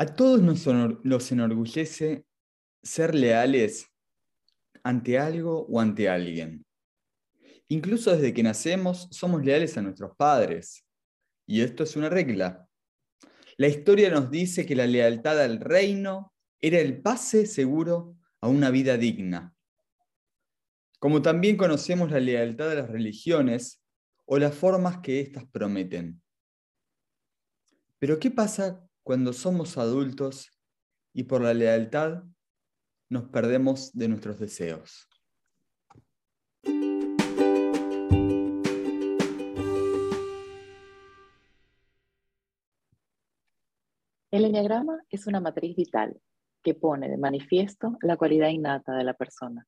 A todos nos, nos enorgullece ser leales ante algo o ante alguien. Incluso desde que nacemos somos leales a nuestros padres. Y esto es una regla. La historia nos dice que la lealtad al reino era el pase seguro a una vida digna. Como también conocemos la lealtad a las religiones o las formas que éstas prometen. Pero ¿qué pasa cuando somos adultos y por la lealtad nos perdemos de nuestros deseos? El enneagrama es una matriz vital que pone de manifiesto la cualidad innata de la persona.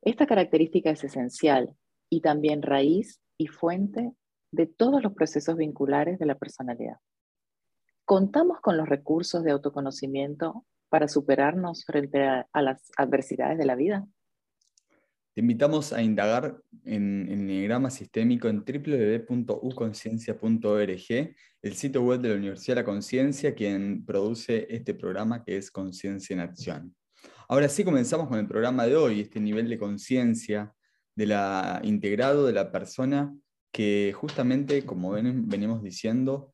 Esta característica es esencial y también raíz y fuente de todos los procesos vinculares de la personalidad. ¿Contamos con los recursos de autoconocimiento para superarnos frente a, las adversidades de la vida? Te invitamos a indagar en el Enneagrama Sistémico en www.uconciencia.org, el sitio web de la Universidad de la Conciencia, quien produce este programa que es Conciencia en Acción. Ahora sí comenzamos con el programa de hoy, este nivel de conciencia de la integrado de la persona que justamente, como venimos diciendo,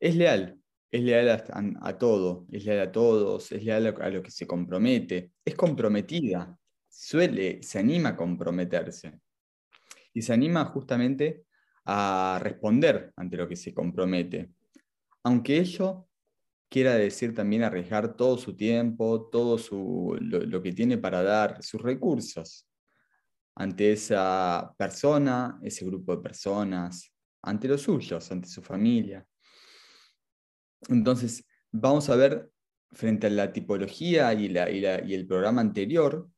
es leal, es leal a, todo, es leal a todos, es leal a, lo que se compromete, es comprometida, suele, se anima a comprometerse y se anima justamente a responder ante lo que se compromete. Aunque ello quiera decir también arriesgar todo su tiempo, todo lo que tiene para dar, sus recursos, ante esa persona, ese grupo de personas, ante los suyos, ante su familia. Entonces, vamos a ver frente a la tipología y, el programa anterior,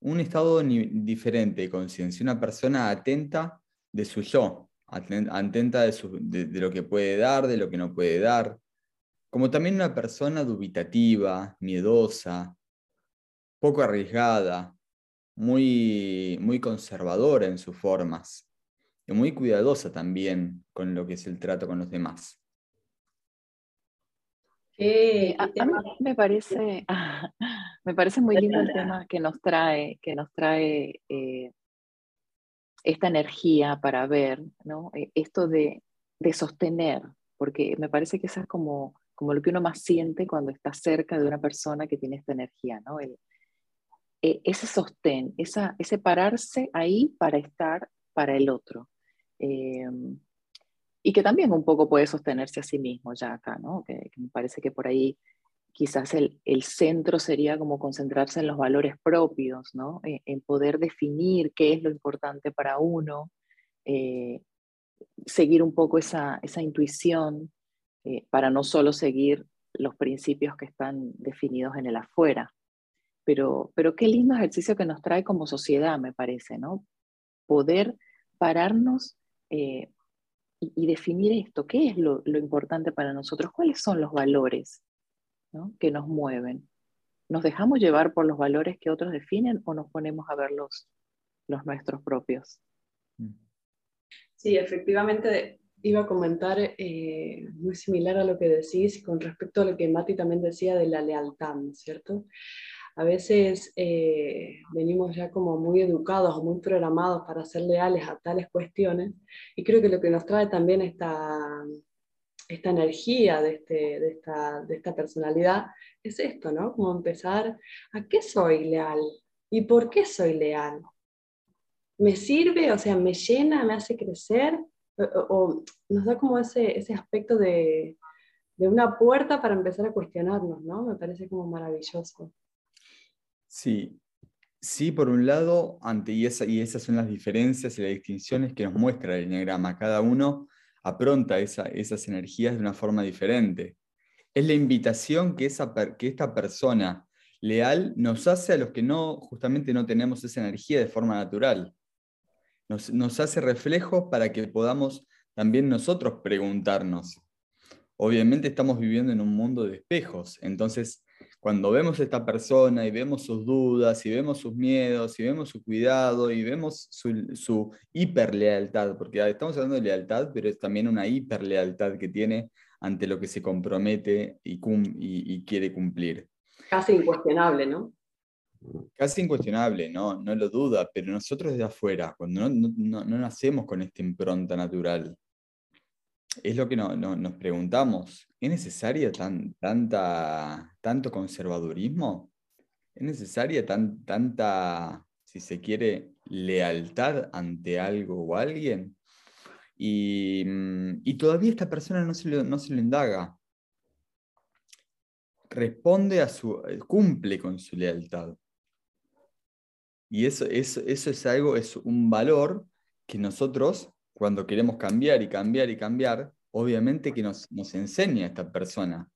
un estado diferente de conciencia, una persona atenta de su yo, atenta de, lo que puede dar, de lo que no puede dar, como también una persona dubitativa, miedosa, poco arriesgada, muy, muy conservadora en sus formas y muy cuidadosa también con lo que es el trato con los demás. Eh, a, mí me parece, me parece muy lindo el tema que nos trae, que nos trae eh, esta energía para ver, ¿no? Eh, esto de, sostener, porque me parece que eso es como, como lo que uno más siente cuando está cerca de una persona que tiene esta energía, ¿no? ese sostén, esa, ese pararse ahí para estar para el otro y que también un poco puede sostenerse a sí mismo ya acá, ¿no? Que, me parece que por ahí quizás el, el, centro sería como concentrarse en los valores propios, ¿no? Eh, en, poder definir qué es lo importante para uno, eh, seguir un poco esa, esa intuición eh, para no solo seguir los principios que están definidos en el afuera. Pero, pero qué lindo ejercicio que nos trae como sociedad, me parece, ¿no? Poder pararnos y, definir esto, qué es lo, importante para nosotros, cuáles son los valores que nos mueven. ¿Nos dejamos llevar por los valores que otros definen o nos ponemos a ver los, nuestros propios? Sí, efectivamente iba a comentar eh, muy similar a lo que decís con respecto a lo que Mati también decía de la lealtad, ¿no es cierto? A veces eh, venimos ya como muy educados o muy programados para ser leales a tales cuestiones y creo que lo que nos trae también esta, esta energía de, este, de, esta, de esta personalidad es esto, ¿no? Como empezar, ¿a qué soy leal? ¿Y por qué soy leal? ¿Me sirve? O sea, ¿me llena? ¿Me hace crecer? O, nos da como ese, ese aspecto de, de una puerta para empezar a cuestionarnos, ¿no? Me parece como maravilloso. Sí, sí, por un lado, ante, y, y esas son las diferencias y las distinciones que nos muestra el enneagrama. Cada uno apronta esas energías de una forma diferente. Es la invitación que, esa, que esta persona leal nos hace a los que no, justamente no tenemos esa energía de forma natural. Nos, nos hace reflejo para que podamos también nosotros preguntarnos. Obviamente estamos viviendo en un mundo de espejos, entonces cuando vemos a esta persona y vemos sus dudas, y vemos sus miedos, y vemos su cuidado, y vemos su, su hiperlealtad, porque estamos hablando de lealtad, pero es también una hiperlealtad que tiene ante lo que se compromete y, y, quiere cumplir. Casi incuestionable, ¿no? Casi incuestionable, no, no lo duda, pero nosotros desde afuera, cuando no, no, no nacemos con esta impronta natural, es lo que nos preguntamos, ¿es necesaria tan, tanta, tanto conservadurismo? ¿Es necesaria tan, tanta, si se quiere, lealtad ante algo o alguien? Y, mm, todavía esta persona no se, lo, no se lo indaga. Responde a su, cumple con su lealtad. Y eso, eso, eso es algo, es un valor que nosotros cuando queremos cambiar y cambiar y cambiar, obviamente que nos, nos enseña esta persona,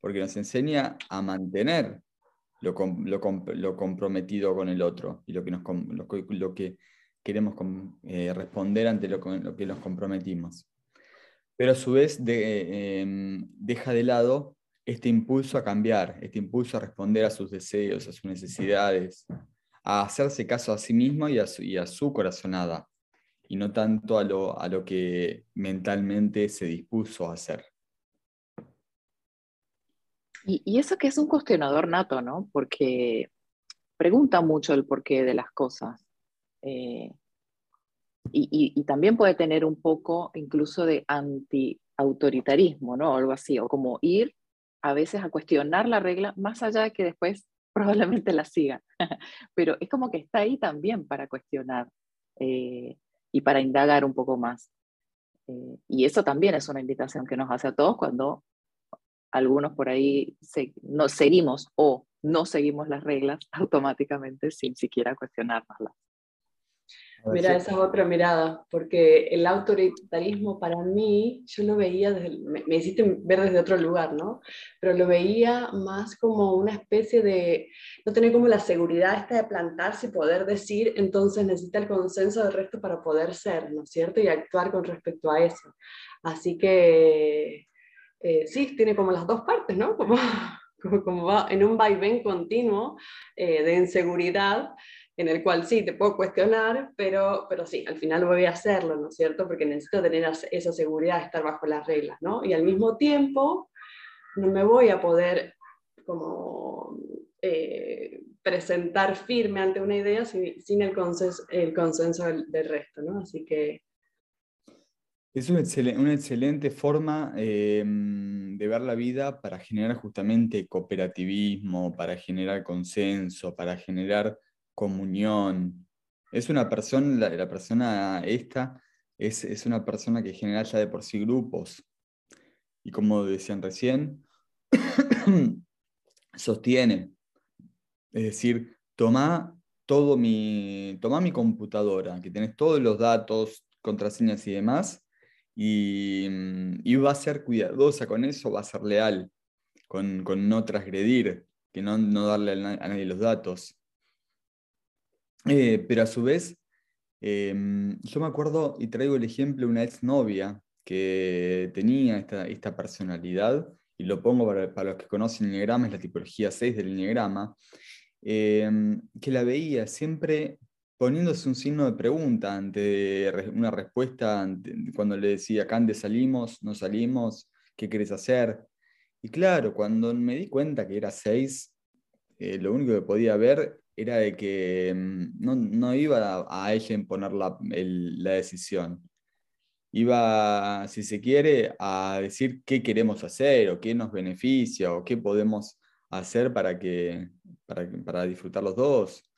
porque nos enseña a mantener lo, lo, comprometido con el otro y lo que, nos, lo, que queremos eh, responder ante lo, que nos comprometimos. Pero a su vez em, deja de lado este impulso a cambiar, este impulso a responder a sus deseos, a sus necesidades, a hacerse caso a sí mismo y a y a su corazonada y no tanto a lo, a lo que mentalmente se dispuso a hacer. Y, eso que es un cuestionador nato, ¿no? Porque pregunta mucho el porqué de las cosas. Eh, y, también puede tener un poco incluso de anti-autoritarismo, ¿no? algo así, o como ir a veces a cuestionar la regla más allá de que después probablemente la siga. Pero es como que está ahí también para cuestionar. Eh, y para indagar un poco más. Eh, y eso también es una invitación que nos hace a todos cuando algunos por ahí no, seguimos o no seguimos las reglas automáticamente sin siquiera cuestionárnoslas. Mira, esa es otra mirada, porque el autoritarismo para mí, yo lo veía, desde, me, hiciste ver desde otro lugar, ¿no? Pero lo veía más como una especie de, no tener como la seguridad esta de plantarse y poder decir, entonces necesita el consenso del resto para poder ser, ¿no es cierto? Y actuar con respecto a eso. Así que, eh, sí, tiene como las dos partes, ¿no? Como, como, va en un vaivén continuo eh, de inseguridad en el cual sí, te puedo cuestionar, pero, pero sí, al final voy a hacerlo, ¿no es cierto? Porque necesito tener esa seguridad de estar bajo las reglas, ¿no? Y al mismo tiempo, no me voy a poder como eh, presentar firme ante una idea sin, el, consenso, el consenso del, resto, ¿no? Así que... Es una, excelente, forma em, de ver la vida para generar justamente cooperativismo, para generar consenso, para generar comunión. Es una persona, la, persona esta es, una persona que genera ya de por sí grupos. Y como decían recién, sostiene. Es decir, toma todo mi, toma mi computadora, que tenés todos los datos, contraseñas y demás, y, va a ser cuidadosa con eso, va a ser leal, con, no transgredir, que no, no darle a nadie los datos. Eh, pero a su vez, em, yo me acuerdo y traigo el ejemplo de una exnovia que tenía esta, esta personalidad, y lo pongo para, los que conocen el Enneagrama, es la tipología 6 del Enneagrama, em, que la veía siempre poniéndose un signo de pregunta ante una respuesta, cuando le decía, Cande, salimos, no salimos, ¿qué querés hacer? Y claro, cuando me di cuenta que era 6, eh, lo único que podía ver era de que mm, no, iba a, ella imponer la, la, decisión. Iba, si se quiere, a decir qué queremos hacer o qué nos beneficia o qué podemos hacer para, que, para, para disfrutar los dos.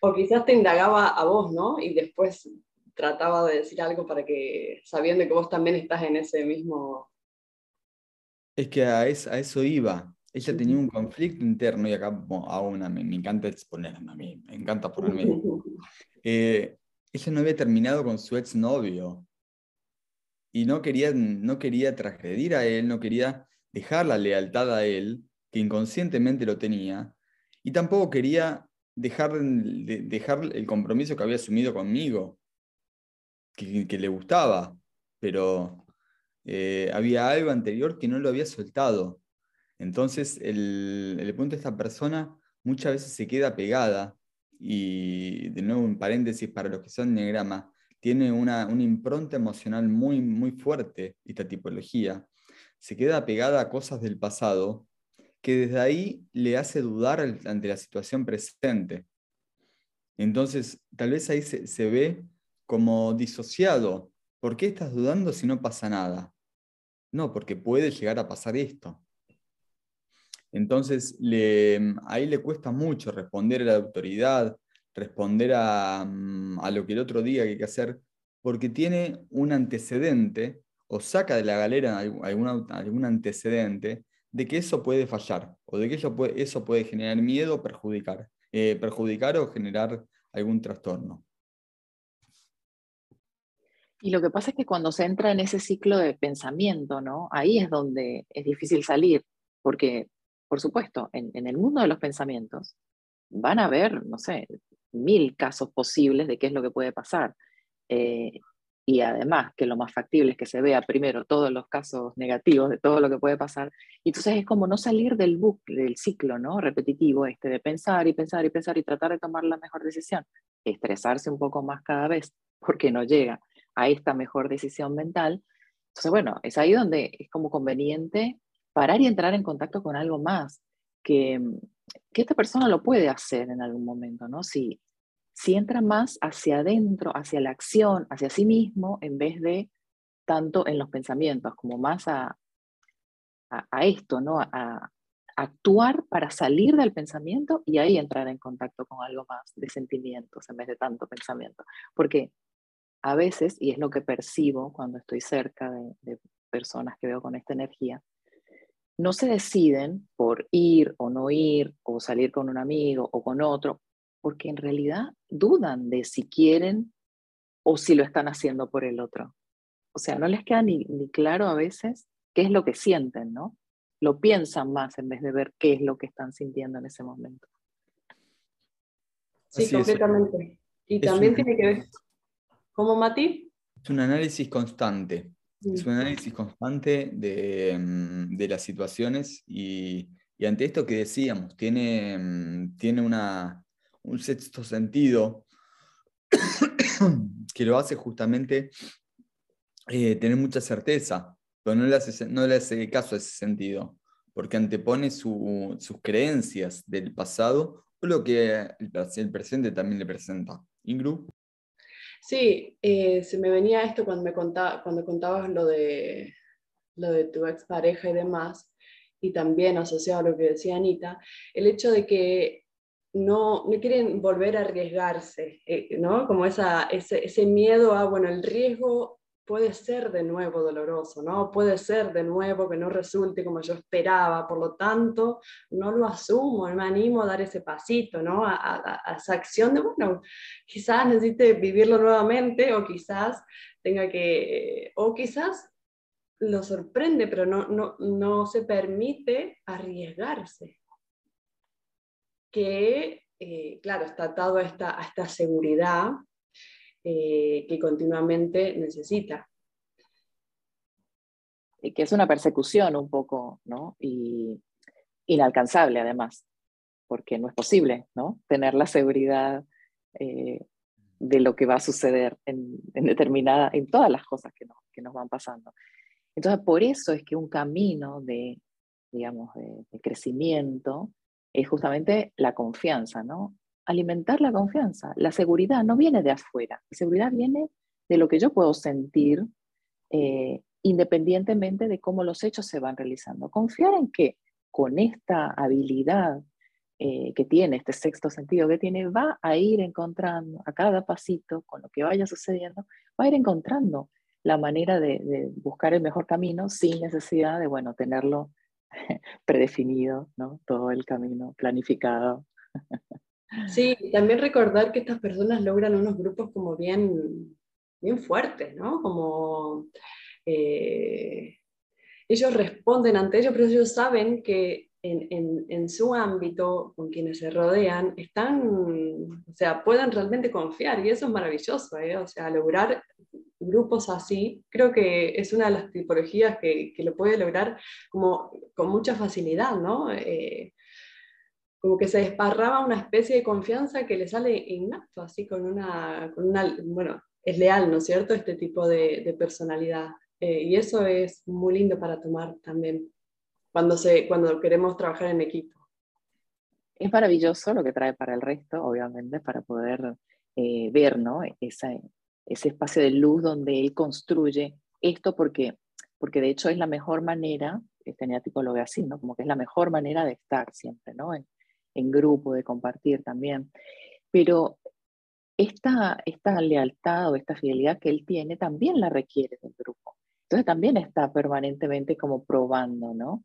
O quizás te indagaba a vos, ¿no? Y después trataba de decir algo para que, sabiendo que vos también estás en ese mismo... Es que a, a eso iba. Ella tenía un conflicto interno y acá aún me, me, encanta exponerme a mí, me encanta ponerme. Eh, ella no había terminado con su exnovio y no quería, no quería transgredir a él, no quería dejar la lealtad a él, que inconscientemente lo tenía, y tampoco quería dejar, dejar el compromiso que había asumido conmigo, que, que le gustaba, pero eh, había algo anterior que no lo había soltado entonces, el, punto de esta persona muchas veces se queda pegada y, de nuevo, un paréntesis para los que son negrama, tiene una, impronta emocional muy, muy fuerte esta tipología. se queda pegada a cosas del pasado que desde ahí le hace dudar ante la situación presente. Entonces, tal vez ahí se, ve como disociado. ¿Por qué estás dudando si no pasa nada? No, porque puede llegar a pasar esto. Entonces, ahí le cuesta mucho responder a la autoridad, responder a, mm, a, lo que el otro día hay que hacer, porque tiene un antecedente o saca de la galera algún, algún antecedente de que eso puede fallar o de que eso puede, eso puede generar miedo o perjudicar, eh, perjudicar o generar algún trastorno. Y lo que pasa es que cuando se entra en ese ciclo de pensamiento, ¿no? Ahí es donde es difícil salir, porque, por supuesto, en, el mundo de los pensamientos van a haber, no sé, mil casos posibles de qué es lo que puede pasar. Eh, y además que lo más factible es que se vea primero todos los casos negativos de todo lo que puede pasar. Y entonces es como no salir del bucle, del ciclo ¿no? repetitivo este de pensar y pensar y pensar y tratar de tomar la mejor decisión. Estresarse un poco más cada vez porque no llega a esta mejor decisión mental. Entonces, bueno, es ahí donde es como conveniente parar y entrar en contacto con algo más, que, que esta persona lo puede hacer en algún momento, ¿no? Si, si entra más hacia adentro, hacia la acción, hacia sí mismo, en vez de tanto en los pensamientos, como más a, a, esto, ¿no? A, actuar para salir del pensamiento y ahí entrar en contacto con algo más de sentimientos en vez de tanto pensamiento. Porque a veces, y es lo que percibo cuando estoy cerca de personas que veo con esta energía, no se deciden por ir o no ir, o salir con un amigo o con otro, porque en realidad dudan de si quieren o si lo están haciendo por el otro. O sea, no les queda ni, claro a veces qué es lo que sienten, ¿no? Lo piensan más en vez de ver qué es lo que están sintiendo en ese momento. Sí, completamente. Y también tiene que ver, ¿cómo Mati? Es un análisis constante. Es un análisis constante de, mm, de las situaciones y, y, ante esto que decíamos, tiene, mm, tiene una, un sexto sentido que lo hace justamente eh, tener mucha certeza, pero no le, hace, no le hace caso a ese sentido, porque antepone sus creencias del pasado o lo que el, presente también le presenta. Ingru. Sí, eh, se me venía esto cuando, me contaba, cuando contabas lo de, lo de tu expareja y demás, y también asociado a lo que decía Anita, el hecho de que no, no quieren volver a arriesgarse, eh, ¿no? Como esa, ese, ese, miedo a, bueno, el riesgo puede ser de nuevo doloroso, ¿no? Puede ser de nuevo que no resulte como yo esperaba, por lo tanto, no lo asumo, no me animo a dar ese pasito, ¿no? A, a, esa acción de, bueno, quizás necesite vivirlo nuevamente o quizás tenga que, o quizás lo sorprende, pero no, no, no se permite arriesgarse que, eh, claro, está atado a esta, a esta seguridad eh, que continuamente necesita. Y que es una persecución un poco, ¿no? Y inalcanzable además, porque no es posible, ¿no? Tener la seguridad eh, de lo que va a suceder en, determinada, en todas las cosas que, que nos van pasando. Entonces, por eso es que un camino de, digamos, de crecimiento es justamente la confianza, ¿no? Alimentar la confianza. La seguridad no viene de afuera, la seguridad viene de lo que yo puedo sentir eh, independientemente de cómo los hechos se van realizando. Confiar en que con esta habilidad eh, que tiene, este sexto sentido que tiene, va a ir encontrando a cada pasito, con lo que vaya sucediendo, va a ir encontrando la manera de, de buscar el mejor camino sin necesidad de, bueno, tenerlo predefinido, ¿no? Todo el camino planificado. Sí, también recordar que estas personas logran unos grupos como bien, bien fuertes, ¿no? Como eh, ellos responden ante ellos, pero ellos saben que en, en, su ámbito, con quienes se rodean, están, o sea, pueden realmente confiar y eso es maravilloso, ¿eh? O sea, lograr grupos así, creo que es una de las tipologías que, que lo puede lograr como con mucha facilidad, ¿no? Eh, como que se desparraba una especie de confianza que le sale innato, así con una, con una bueno, es leal, ¿no es cierto? Este tipo de, de personalidad. Eh, y eso es muy lindo para tomar también cuando, se, cuando queremos trabajar en equipo. Es maravilloso lo que trae para el resto, obviamente, para poder eh, ver ¿no? ese espacio de luz donde él construye esto, porque, porque de hecho es la mejor manera, este tipo lo ve así, ¿no? como que es la mejor manera de estar siempre, ¿no? en, en grupo, de compartir también. Pero esta, esta lealtad o esta fidelidad que él tiene también la requiere del grupo. Entonces también está permanentemente como probando, ¿no?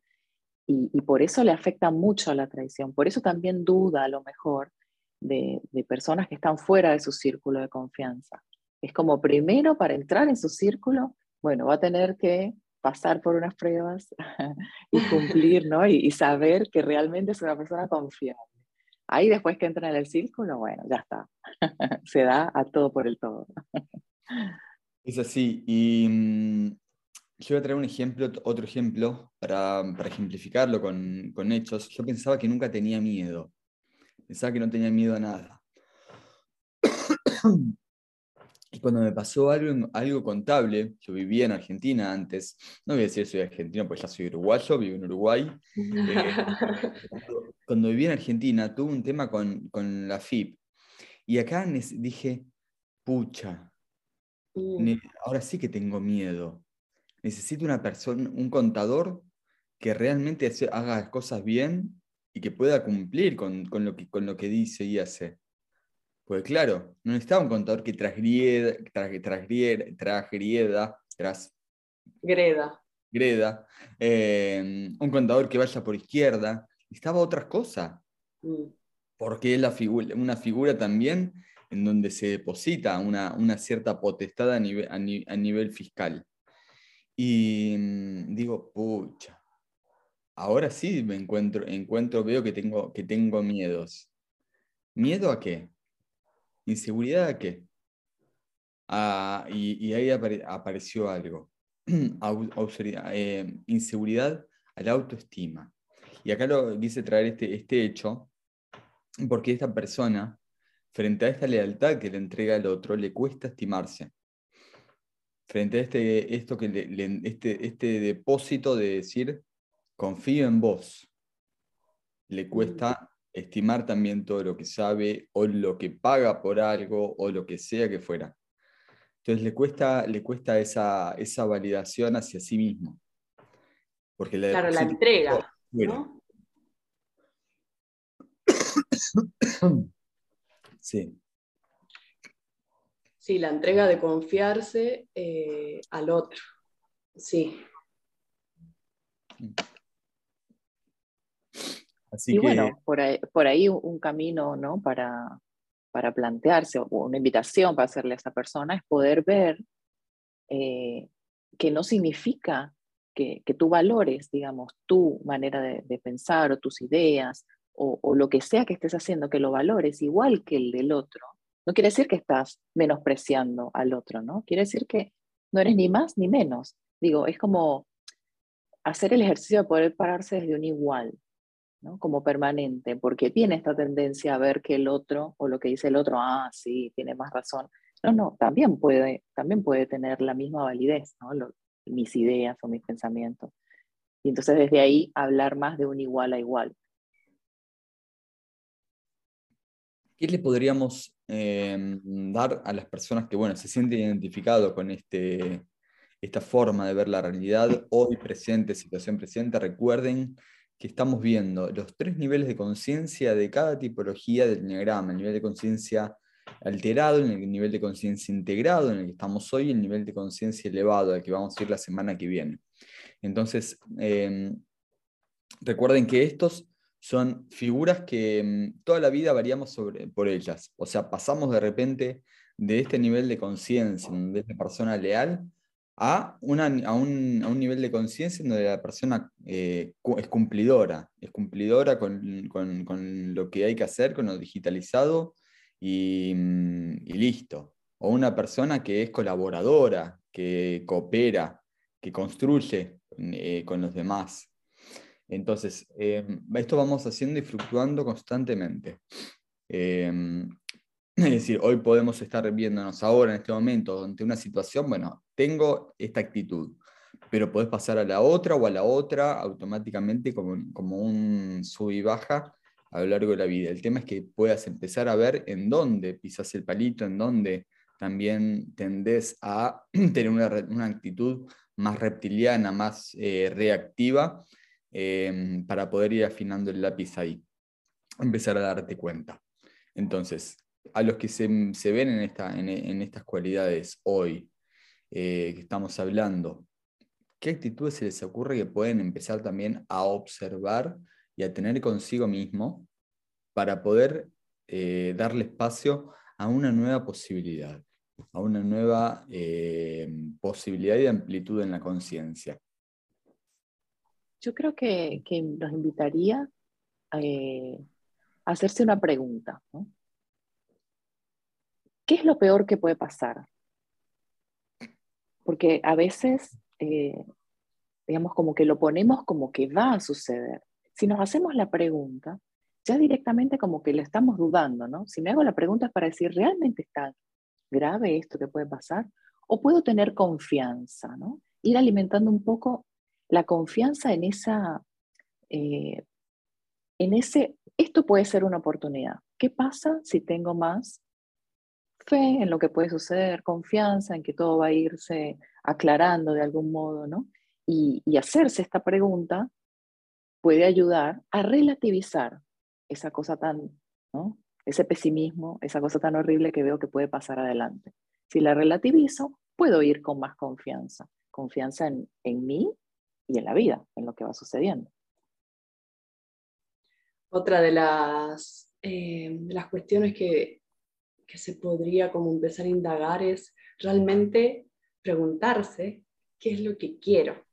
Y, por eso le afecta mucho a la traición. Por eso también duda a lo mejor de, de, personas que están fuera de su círculo de confianza. Es como primero para entrar en su círculo, bueno, va a tener que pasar por unas pruebas y cumplir, ¿no? Y, y, saber que realmente es una persona confiable. Ahí después que entra en el círculo, bueno, ya está. Se da a todo por el todo. Es así. Y mm, yo voy a traer un ejemplo, otro ejemplo, para, para ejemplificarlo con, con, hechos. Yo pensaba que nunca tenía miedo. Pensaba que no tenía miedo a nada. Y cuando me pasó algo, algo contable, yo vivía en Argentina antes, no voy a decir soy argentino, pues ya soy uruguayo, vivo en Uruguay. Eh, cuando, viví en Argentina tuve un tema con, con la FIP. Y acá dije, pucha, mm. ahora sí que tengo miedo necesito una persona, un contador que realmente haga las cosas bien y que pueda cumplir con, lo, que, con lo que dice y hace. Pues claro, no necesitaba un contador que trasgrieda, trasgrieda, tras, greda. greda eh, un contador que vaya por izquierda, necesitaba otras cosas. Mm. Porque es la figura, una figura también en donde se deposita una, una cierta potestad a nivel, a nivel fiscal. Y mm, digo, pucha, ahora sí me encuentro, encuentro veo que tengo, que tengo miedos. ¿Miedo a qué? ¿Inseguridad a qué? Ah, y, ahí apareció algo. Eh, inseguridad a la autoestima. Y acá lo quise traer este, este hecho porque esta persona, frente a esta lealtad que le entrega al otro, le cuesta estimarse frente a este, esto que este, este depósito de decir, confío en vos. Le cuesta estimar también todo lo que sabe o lo que paga por algo o lo que sea que fuera. Entonces le cuesta, le cuesta esa, esa validación hacia sí mismo. Porque claro, la entrega. sí. Sí, la entrega de confiarse eh, al otro. Sí. Y bueno, por ahí, por ahí, un camino ¿no? para, para plantearse, o una invitación para hacerle a esa persona, es poder ver eh, que no significa que, que, tú valores, digamos, tu manera de, pensar o tus ideas o, o, lo que sea que estés haciendo, que lo valores igual que el del otro, no quiere decir que estás menospreciando al otro, ¿no? Quiere decir que no eres ni más ni menos. Digo, es como hacer el ejercicio de poder pararse desde un igual, ¿no? Como permanente, porque tiene esta tendencia a ver que el otro o lo que dice el otro, ah, sí, tiene más razón. No, no, también puede, también puede tener la misma validez, mis ideas o mis pensamientos. Y entonces desde ahí hablar más de un igual a igual. ¿Qué le podríamos em, dar a las personas que bueno, se sienten identificados con este, esta forma de ver la realidad hoy presente, situación presente? Recuerden que estamos viendo los tres niveles de conciencia de cada tipología del diagrama, el nivel de conciencia alterado, el nivel de conciencia integrado en el que estamos hoy, el nivel de conciencia elevado al que vamos a ir la semana que viene. Entonces, em, recuerden que estos son figuras que mm, toda la vida variamos sobre, por ellas. O sea, pasamos de repente de este nivel de conciencia, de esta persona leal, a, a, un, a un, nivel de conciencia donde la persona eh, es cumplidora, es cumplidora con, con, con, lo que hay que hacer, con lo digitalizado y, mm, listo. O una persona que es colaboradora, que coopera, que construye eh, con los demás. Entonces, em, esto vamos haciendo y fluctuando constantemente. Em, es decir, hoy podemos estar viéndonos ahora, en este momento, ante una situación, bueno, tengo esta actitud. pero podés pasar a la otra o a la otra automáticamente como, como un sub y baja a lo largo de la vida. El tema es que puedas empezar a ver en dónde pisas el palito, en dónde también tendés a tener una, actitud más reptiliana, más eh, reactiva, em, para poder ir afinando el lápiz ahí. Empezar a darte cuenta. Entonces, a los que se, ven en, esta, en, estas cualidades hoy eh, que estamos hablando, ¿qué actitudes se les ocurre que pueden empezar también a observar y a tener consigo mismo para poder eh, darle espacio a una nueva posibilidad, a una nueva eh, posibilidad de amplitud en la conciencia? Yo creo que, que nos invitaría a hacerse una pregunta. ¿Qué es lo peor que puede pasar? Porque a veces, digamos, como que lo ponemos como que va a suceder. Si nos hacemos la pregunta, ya directamente como que le estamos dudando, ¿no? Si me hago la pregunta es para decir, ¿realmente está grave esto que puede pasar? ¿O puedo tener confianza, ¿no? Ir alimentando un poco la confianza en esa, eh, en ese, esto puede ser una oportunidad. ¿Qué pasa si tengo más fe en lo que puede suceder, confianza en que todo va a irse aclarando de algún modo, ¿no? Y, hacerse esta pregunta puede ayudar a relativizar esa cosa tan, ¿no? Ese pesimismo, esa cosa tan horrible que veo que puede pasar adelante. Si la relativizo, puedo ir con más confianza, confianza en, en mí y en la vida, en lo que va sucediendo. Otra de las, eh, las cuestiones que, que se podría como empezar a indagar es realmente preguntarse qué es lo que quiero.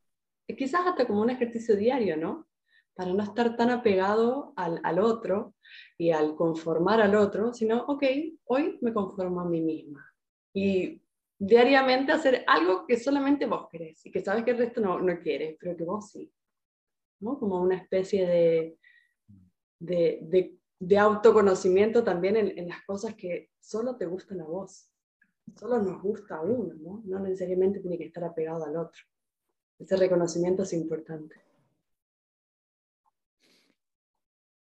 Quizás hasta como un ejercicio diario, ¿no? para no estar tan apegado al, al, otro y al conformar al otro, sino, ok, hoy me conformo a mí misma. Y diariamente hacer algo que solamente vos querés y que sabes que el resto no, no quiere, pero que vos sí. ¿no? Como una especie de, de, de, de autoconocimiento también en, en, las cosas que solo te gustan a vos. Solo nos gusta a uno, ¿no? No necesariamente tiene que estar apegado al otro. Ese reconocimiento es importante.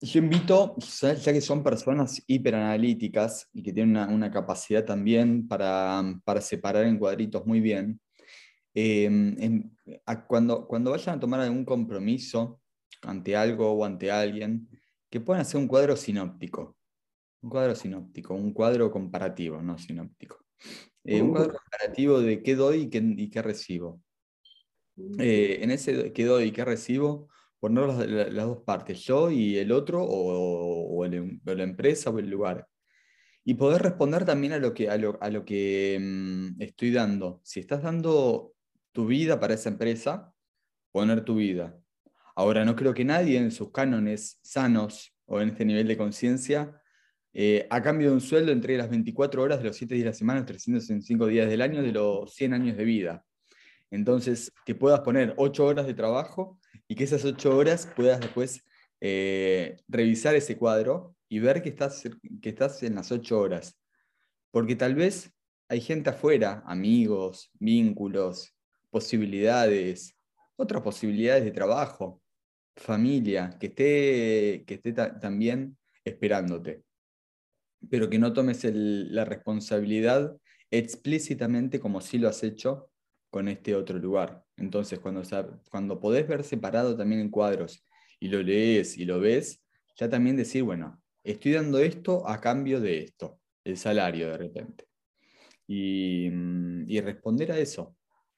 Yo invito, ya que son personas hiperanalíticas y que tienen una, capacidad también para, separar en cuadritos muy bien, em, cuando, cuando vayan a tomar algún compromiso ante algo o ante alguien, que puedan hacer un cuadro sinóptico. Un cuadro sinóptico, un cuadro comparativo, no sinóptico. Eh, un cuadro comparativo de qué doy y qué, y qué recibo. Eh, en ese qué doy y qué recibo, poner las, las, dos partes, yo y el otro, o, la empresa o el lugar. Y poder responder también a lo que, a lo, a lo que mm, estoy dando. Si estás dando tu vida para esa empresa, poner tu vida. Ahora, no creo que nadie en sus cánones sanos o en este nivel de conciencia, eh, a cambio de un sueldo entre las 24 horas de los 7 días de la semana, los 365 días del año, de los 100 años de vida. Entonces, que puedas poner 8 horas de trabajo y que esas ocho horas puedas después eh, revisar ese cuadro y ver que estás, que estás en las ocho horas. Porque tal vez hay gente afuera, amigos, vínculos, posibilidades, otras posibilidades de trabajo, familia, que esté, que esté también esperándote. Pero que no tomes la responsabilidad explícitamente como si lo has hecho con este otro lugar. Entonces, cuando, cuando podés ver separado también en cuadros y lo lees y lo ves, ya también decir, bueno, estoy dando esto a cambio de esto, el salario de repente. Y, mm, responder a eso,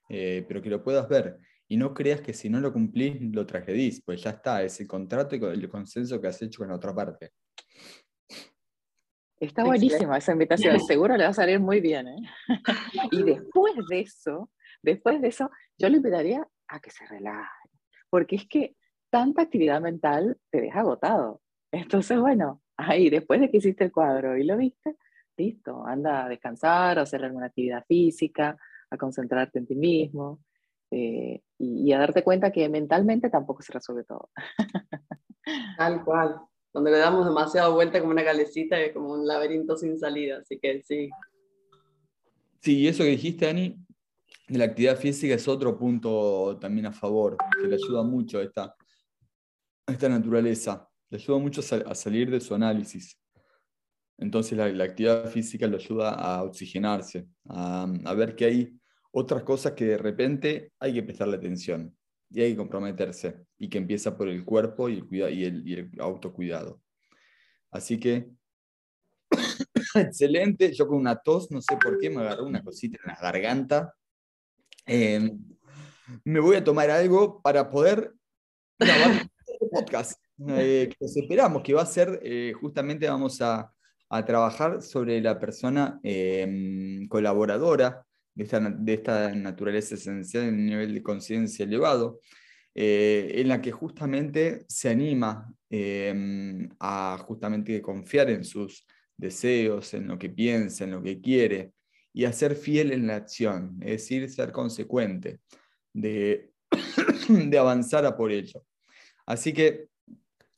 eh, pero que lo puedas ver. Y no creas que si no lo cumplís, lo tragedís, pues ya está, ese contrato y el consenso que has hecho con la otra parte. Está buenísima esa invitación, seguro le va a salir muy bien. ¿eh? y después de eso, Después de eso, yo le invitaría a que se relaje, porque es que tanta actividad mental te deja agotado. Entonces, bueno, ahí, después de que hiciste el cuadro y lo viste, listo, anda a descansar, a hacer alguna actividad física, a concentrarte en ti mismo eh, y, a darte cuenta que mentalmente tampoco se resuelve todo. Tal cual. Cuando le damos demasiado vuelta como una calecita es como un laberinto sin salida, así que sí. Sí, eso que dijiste, Ani, de la actividad física es otro punto también a favor, que le ayuda mucho a esta, esta naturaleza, le ayuda mucho a, salir de su análisis. Entonces la, actividad física le ayuda a oxigenarse, a, ver que hay otras cosas que de repente hay que prestarle atención y hay que comprometerse y que empieza por el cuerpo y el, y el, y el autocuidado. Así que, excelente, yo con una tos, no sé por qué, me agarró una cosita en la garganta Em, me voy a tomar algo para poder grabar este podcast. Eh, esperamos que va a ser, eh, justamente vamos a, trabajar sobre la persona em, colaboradora de esta, naturaleza esencial en un nivel de conciencia elevado, eh, en la que justamente se anima em, a justamente confiar en sus deseos, en lo que piensa, en lo que quiere, y a ser fiel en la acción, es decir, ser consecuente, de, de avanzar a por ello. Así que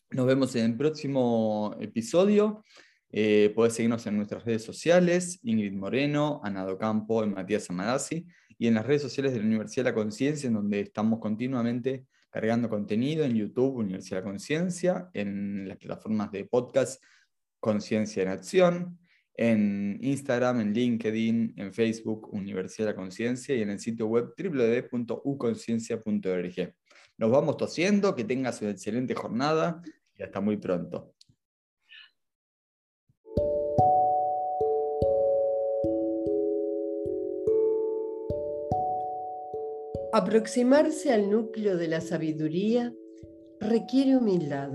nos vemos en el próximo episodio. Eh, puedes seguirnos en nuestras redes sociales, Ingrid Moreno, Anado Campo y Matías Amadasi, y en las redes sociales de la Universidad de la Conciencia, en donde estamos continuamente cargando contenido en YouTube, Universidad de la Conciencia, en las plataformas de podcast Conciencia en Acción, en Instagram, en LinkedIn, en Facebook, Universidad de la Conciencia y en el sitio web www.uconciencia.org. Nos vamos tosiendo, que tengas una excelente jornada y hasta muy pronto. Aproximarse al núcleo de la sabiduría requiere humildad.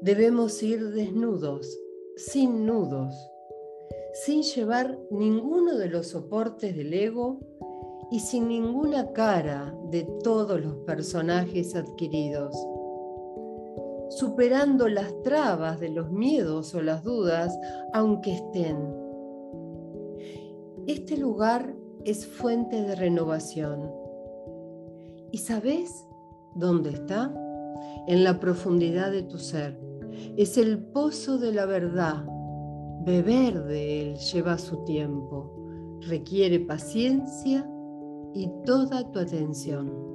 Debemos ir desnudos, sin nudos sin llevar ninguno de los soportes del ego y sin ninguna cara de todos los personajes adquiridos, superando las trabas de los miedos o las dudas, aunque estén. Este lugar es fuente de renovación. ¿Y sabes dónde está? En la profundidad de tu ser. Es el pozo de la verdad Beber de él lleva su tiempo, requiere paciencia y toda tu atención.